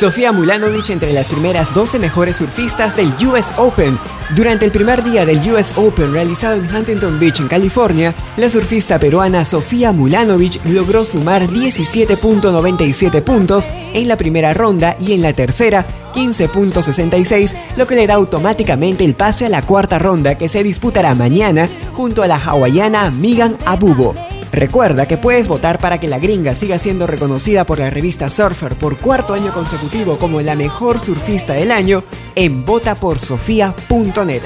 Sofía Mulanovic entre las primeras 12 mejores surfistas del US Open. Durante el primer día del US Open realizado en Huntington Beach, en California, la surfista peruana Sofía Mulanovic logró sumar 17.97 puntos en la primera ronda y en la tercera 15.66, lo que le da automáticamente el pase a la cuarta ronda que se disputará mañana junto a la hawaiana Megan Abubo. Recuerda que puedes votar para que la gringa siga siendo reconocida por la revista Surfer por cuarto año consecutivo como la mejor surfista del año en votaporsofia.net.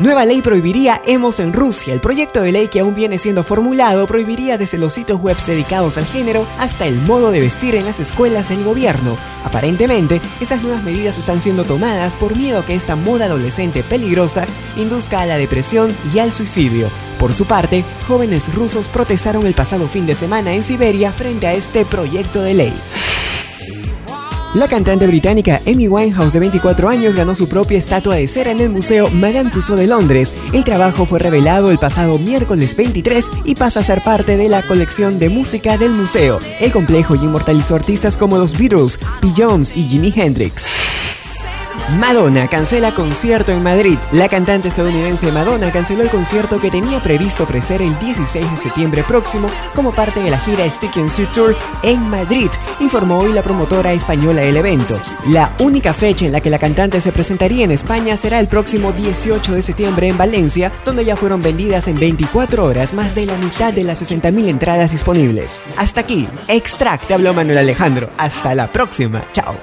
Nueva ley prohibiría emos en Rusia. El proyecto de ley que aún viene siendo formulado prohibiría desde los sitios web dedicados al género hasta el modo de vestir en las escuelas del gobierno. Aparentemente, esas nuevas medidas están siendo tomadas por miedo a que esta moda adolescente peligrosa induzca a la depresión y al suicidio. Por su parte, jóvenes rusos protestaron el pasado fin de semana en Siberia frente a este proyecto de ley. La cantante británica Amy Winehouse de 24 años ganó su propia estatua de cera en el Museo Madame Tussauds de Londres. El trabajo fue revelado el pasado miércoles 23 y pasa a ser parte de la colección de música del museo. El complejo inmortalizó artistas como los Beatles, P. Jones y Jimi Hendrix. Madonna cancela concierto en Madrid. La cantante estadounidense Madonna canceló el concierto que tenía previsto ofrecer el 16 de septiembre próximo como parte de la gira Stick and Sweet Tour en Madrid, informó hoy la promotora española del evento. La única fecha en la que la cantante se presentaría en España será el próximo 18 de septiembre en Valencia, donde ya fueron vendidas en 24 horas más de la mitad de las 60.000 entradas disponibles. Hasta aquí, Extract, habló Manuel Alejandro. Hasta la próxima. Chao.